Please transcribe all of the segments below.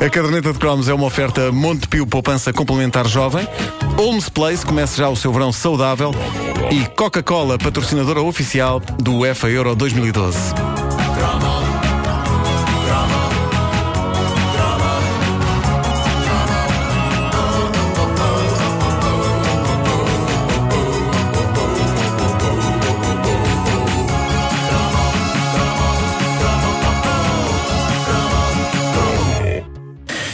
A caderneta de cromos é uma oferta Montepio Poupança Complementar Jovem. Holmes Place começa já o seu verão saudável. E Coca-Cola, patrocinadora oficial do UEFA Euro 2012.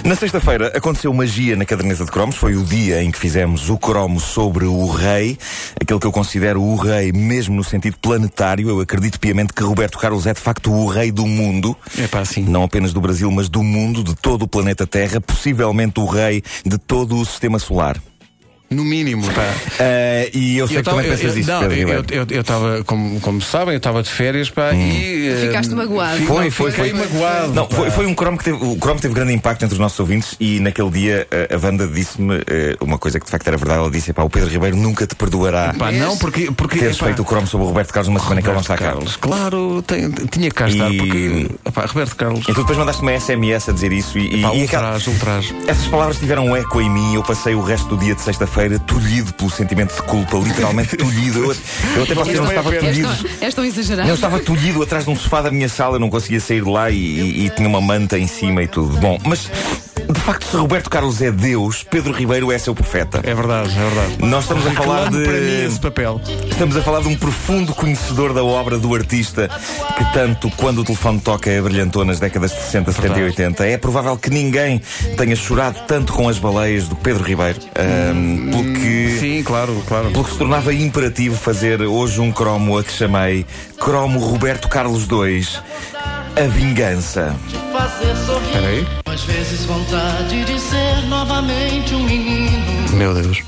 Na sexta-feira aconteceu magia na caderneta de cromos. Foi o dia em que fizemos o cromo sobre o rei, aquele que eu considero o rei mesmo no sentido planetário. Eu acredito piamente que Roberto Carlos é de facto o rei do mundo. É pá, sim. Não apenas do Brasil, mas do mundo, de todo o planeta Terra, possivelmente o rei de todo o sistema solar. No mínimo, pá. Uh, e eu sei Eu que também tava- pensas eu- isso, não, Pedro eu- Ribeiro. eu estava, como, como sabem, eu estava de férias, pá, e... eh, Ficaste magoado. Foi, não, foi, fiquei foi. magoado. Não, foi, foi um cromo que teve, o cromo teve grande impacto entre os nossos ouvintes e naquele dia a, a Wanda disse-me eh, uma coisa que de facto era verdade. Ela disse: pá, o Pedro Ribeiro nunca te perdoará Pá, não, porque... porque teres epá, feito o cromo sobre o Roberto Carlos numa semana que ele não está cá. Carlos, claro, tem- tinha que cá estar, E- porque... Epá, Roberto Carlos... E tu depois mandaste uma SMS a dizer isso e, e, Pá, e ultraje, ultraje. essas palavras tiveram um eco em mim. Eu passei o resto do dia de sexta-feira tolhido pelo sentimento de culpa, literalmente tolhido. Eu, eu até posso dizer, não estava tolhido. tão, és tão exagerado. Eu estava tolhido atrás de um sofá da minha sala, não conseguia sair de lá e, e- e tinha uma manta em cima e tudo. Bom, mas de facto, se Roberto Carlos é Deus, Pedro Ribeiro é seu profeta. É verdade, é verdade. Nós estamos a falar Reclamo para mim de. esse papel. Estamos a falar de um profundo conhecedor da obra do artista que tanto quando o telefone toca brilhantou nas décadas de 60, 70 e 80. É provável que ninguém tenha chorado tanto com as baleias do Pedro Ribeiro. pelo que. Sim, claro, claro. Pelo que se tornava imperativo fazer hoje um cromo a que chamei Cromo Roberto Carlos II, A Vingança. Fazer sorrir. Espera aí. Às vezes vontade de ser novamente um menino. Meu Deus.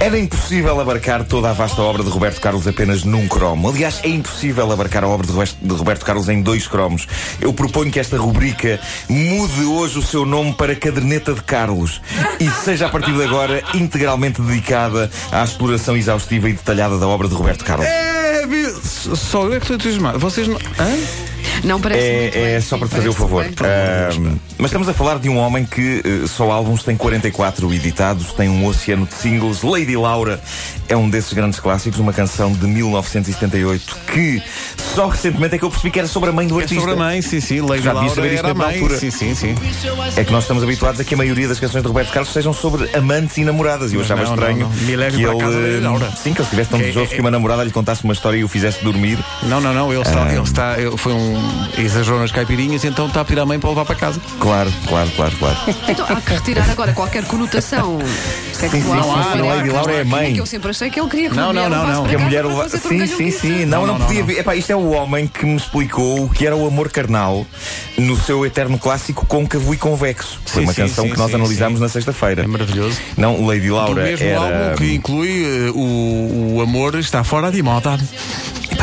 Era impossível abarcar toda a vasta obra de Roberto Carlos apenas num cromo. Aliás, é impossível abarcar a obra de Roberto- de Roberto Carlos em dois cromos. Eu proponho que esta rubrica mude hoje o seu nome para Caderneta de Carlos e seja a partir de agora integralmente dedicada à exploração exaustiva e detalhada da obra de Roberto Carlos. É, só eu é que estou entusiasmado. Vocês não. Hã? Não parece É, é só para te fazer o favor. Mas estamos a falar de um homem que eh, só álbuns tem 44 editados, tem um oceano de singles. Lady Laura é um desses grandes clássicos, uma canção de 1978 que só recentemente é que eu percebi que era sobre a mãe do É artista. sobre a mãe, sim, sim. Lady Já Laura saber isto era a mãe. altura. Sim, sim, sim. É que nós estamos habituados a que a maioria das canções de Roberto Carlos sejam sobre amantes e namoradas. E eu achava não, estranho não, não. Me leve que para ele. a casa da Laura. Sim, que ele estivesse tão é- desejoso é- que uma namorada lhe contasse uma história e o fizesse dormir. Não, não, não. Ele está. Ele está ele foi um. Exagerou nas caipirinhas, então está a pedir à mãe para levar para casa. Claro, claro, claro, claro. Então há que retirar agora qualquer conotação Sim, sim, sexual. sim, sim, Lady Laura é mãe. Que eu sempre achei que ele queria que Não, não, não, não. Que a mulher fazer Sim, sim, sim. Não, não, Não, não, podia não. ver. Epá, isto é o homem que me explicou o que era o amor carnal no seu eterno clássico Côncavo e Convexo. Foi Sim, uma canção sim, que nós sim, analisámos sim. na sexta-feira. É maravilhoso. Não, Lady Do Laura mesmo era. álbum que inclui eh, o, o amor está fora de moda.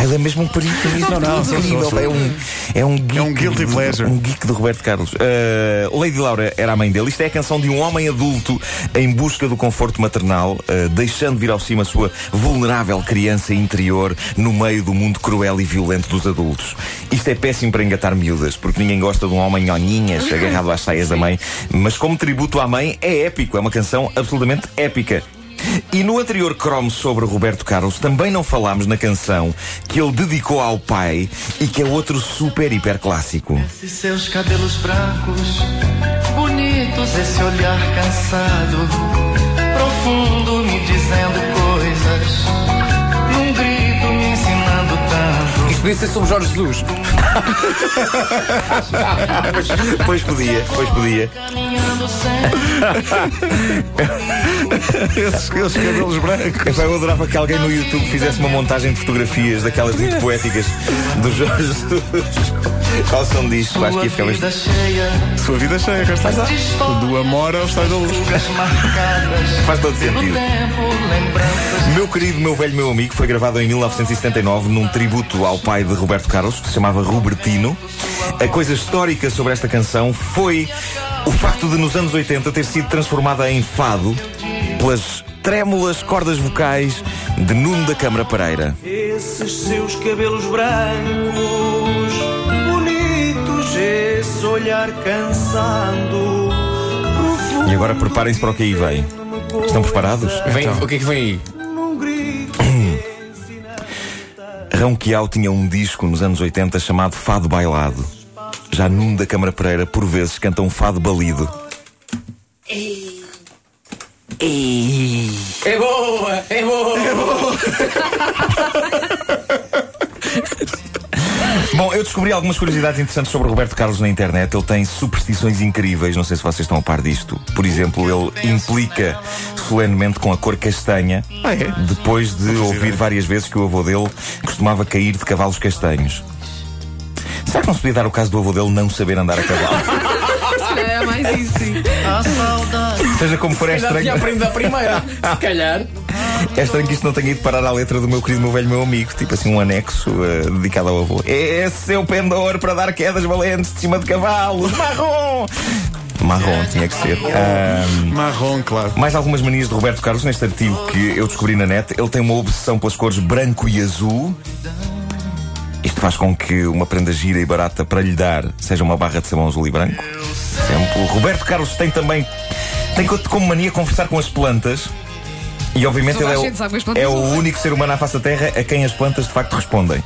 Epá, ele é mesmo um perigo Não, não, incrível. sou, sou. É um, é um geek. É um guilty pleasure. Um geek de Roberto Carlos. Uh, Lady Laura era a mãe dele. Isto é a canção de um homem adulto em busca do conforto maternal, uh, deixando vir ao cima a sua vulnerável criança interior no meio do mundo cruel e violento dos adultos. Isto é péssimo para engatar miúdas, porque ninguém gosta de um homem nhonhinhas agarrado às saias da mãe. Mas como tributo à mãe, é épico. É uma canção absolutamente épica. E no anterior cromo sobre Roberto Carlos também não falámos na canção que ele dedicou ao pai e que é outro super hiper clássico. E seus cabelos brancos, bonitos, esse olhar cansado, profundo, me dizendo coisas, num grito me ensinando tanto. Isto podia ser sobre Jorge Jesus. Pois podia, pois podia. Esses, esses cabelos brancos. Epá, eu adorava que alguém no YouTube fizesse uma montagem de fotografias daquelas muito poéticas do Jorge Jesus. Qual som disto? Acho que ia ficar Sua vida bastante. cheia, Sua vida cheia, cá está. Do amor ao estado da luz. Faz todo sentido. Meu querido, meu velho, meu amigo foi gravado em 1979 num tributo ao pai de Roberto Carlos, que se chamava Robertino. A coisa histórica sobre esta canção foi o facto de nos anos 80 ter sido transformada em fado pelas trémulas cordas vocais de Nuno da Câmara Pereira. Esses seus cabelos brancos, bonitos, esse olhar cansado, E agora preparem-se para o que aí vem. Estão preparados? Vem, O que é que vem aí? Ronquial tinha um disco nos anos 80 chamado Fado Bailado. Já Nuno da Câmara Pereira, por vezes, canta um fado balido. É boa! É boa! Bom, eu descobri algumas curiosidades interessantes sobre o Roberto Carlos na internet. Ele tem superstições incríveis, não sei se vocês estão a par disto. Por exemplo, ele implica solenemente com a cor castanha, Ah, é? depois de ouvir várias vezes que o avô dele costumava cair de cavalos castanhos. Será que não se podia dar o caso do avô dele não saber andar a cavalo? É mais isso, sim. A saudade Seja como for, é Já estranho. tinha aprendido a primeira. Se calhar. É estranho que isto não tenha ido parar à letra do meu querido, meu velho, meu amigo. Tipo assim, um anexo eh, dedicado ao avô. Esse seu pendor para dar quedas valentes de cima de cavalos. Marrom! Marrom tinha que ser. Ahm, Marrom, claro. mais algumas manias de Roberto Carlos neste artigo que eu descobri na net. Ele tem uma obsessão pelas cores branco e azul. Isto faz com que uma prenda gira e barata para lhe dar seja uma barra de sabão azul e branco. Exemplo. Roberto Carlos tem também tem co- como mania conversar com as plantas. E obviamente Toda ele é, o, é o único ser humano à face da Terra a quem as plantas de facto respondem.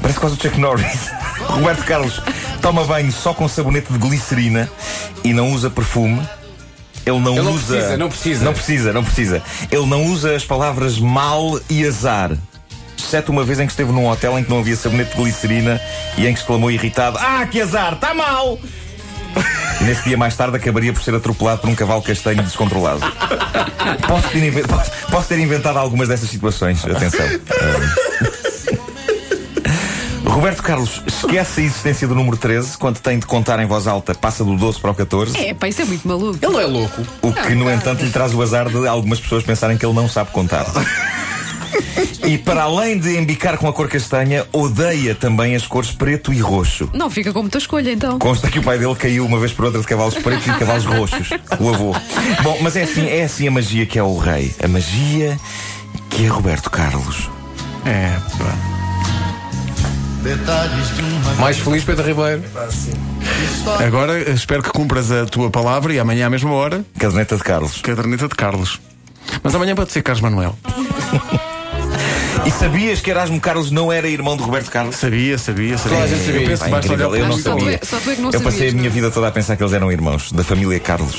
Parece quase o Chuck Norris. Roberto Carlos toma banho só com sabonete de glicerina e não usa perfume. Ele não Ele não usa. precisa, não precisa. Não precisa, não precisa. Ele não usa as palavras mal e azar. Exceto uma vez em que esteve num hotel em que não havia sabonete de glicerina e em que exclamou irritado: Ah, que azar, está mal! E nesse dia mais tarde acabaria por ser atropelado por um cavalo castanho descontrolado. Posso ter, posso- posso ter inventado algumas dessas situações. Atenção. Roberto Carlos esquece a existência do número 13 quando tem de contar em voz alta, passa do 12 para o 14. É, pá, isso é muito maluco. Ele não é louco. O que, no entanto, lhe traz o azar de algumas pessoas pensarem que ele não sabe contar. E para além de embicar com a cor castanha, odeia também as cores preto e roxo. Não fica com muita escolha, então. Consta que o pai dele caiu uma vez por outra de cavalos pretos e de cavalos roxos. O avô. Bom, mas é assim, é assim a magia que é o rei. A magia que é Roberto Carlos. É, pá. Detalhes de uma Mais feliz, Pedro Ribeiro. Agora espero que cumpras a tua palavra e amanhã à mesma hora, Caderneta de Carlos. caderneta de Carlos. Mas amanhã pode ser Carlos Manuel. E sabias que Erasmo Carlos não era irmão de Roberto Carlos? Sabia, sabia, sabia. A gente sabia Eu penso basta incrível, olhar eu não o Só tu sabia. é- Só tu é que não Eu passei a sabias, minha não? vida toda a pensar que eles eram irmãos, da família Carlos.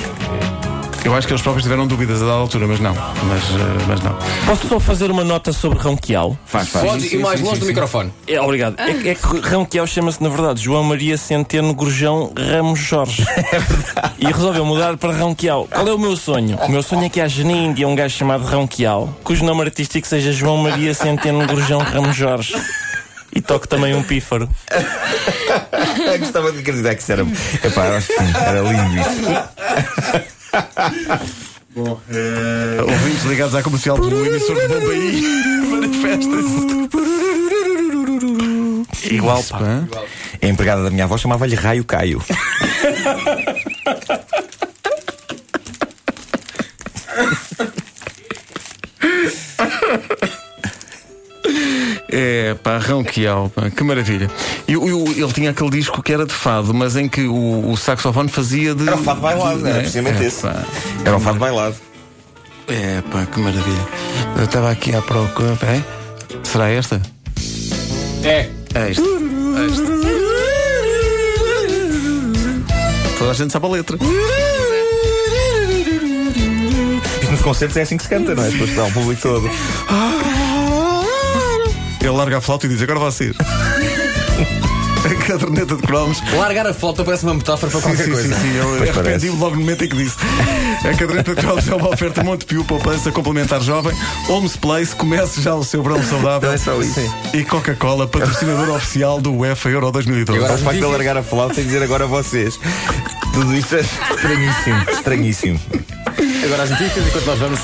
Eu acho que eles próprios tiveram dúvidas a dada altura, mas não. Mas, eh, mas não. Posso só fazer uma nota sobre Ronquial? Faz, faz. Pode ir mais longe do microfone. É, obrigado. É, que- é que Ronquial chama-se, na verdade, João Maria Centeno Gurjão Ramos Jorge. É verdade. E resolveu mudar para Ronquial. Qual é o meu sonho? O meu sonho é que haja na Índia um gajo chamado Ronquial, cujo nome artístico seja João Maria Centeno Gurjão Ramos Jorge. E toque também um pífaro. Eu gostava de acreditar que isso era. Epá, eu acho que sim, era lindo isso. Ouvintes ligados à comercial do emissor de Bombaí. Manifestem-se. Igual, pá. pá. A empregada da minha avó chamava-lhe Raio Caio. pá, Ronquial, pá, que maravilha. E, o- e o- ele tinha aquele disco que era de fado, mas em que o, o saxofone fazia de. Era um fado bailado, era É, precisamente é, esse. pá. Era um fado bailado. É, pá, que maravilha. Eu estava aqui à procura. É? Será esta? É. É esta. É esta. Toda a gente sabe a letra. Isto nos concertos é assim que se canta, não é? Depois dá o público todo. Ele larga a flauta e diz: agora vocês. a caderneta de cromos. Largar a flauta parece uma metáfora para qualquer sim, coisa. Sim, sim, eu arrependi-me logo no momento em que disse. A caderneta de cromos é uma oferta Montepio, poupança complementar jovem. Homes Place, comece já o seu verão saudável. É só isso. E Coca-Cola, patrocinador oficial do UEFA Euro 2012. E agora- O facto de largar a flauta e dizer agora vocês. Tudo isto é estranhíssimo, estranhíssimo. Agora as notícias, enquanto nós vamos